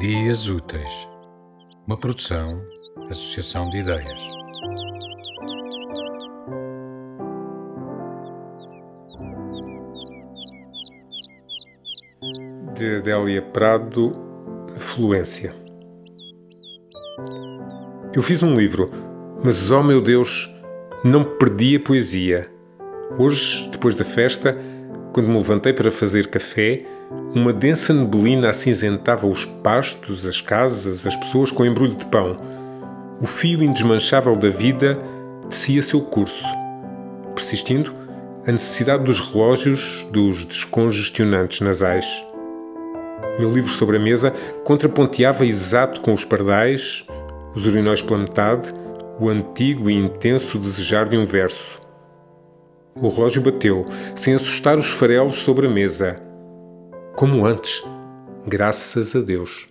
Dias Úteis, uma produção, associação de ideias. De Adélia Prado, Fluência. Eu fiz um livro, mas, oh meu Deus, não perdi a poesia. Hoje, depois da festa, quando me levantei para fazer café, uma densa neblina acinzentava os pastos, as casas, as pessoas com embrulho de pão. O fio indesmanchável da vida descia seu curso, persistindo a necessidade dos relógios dos descongestionantes nasais. Meu livro sobre a mesa contraponteava exato com os pardais, os urinóis pela metade, o antigo e intenso desejar de um verso. O relógio bateu, sem assustar os farelos sobre a mesa. Como antes, graças a Deus.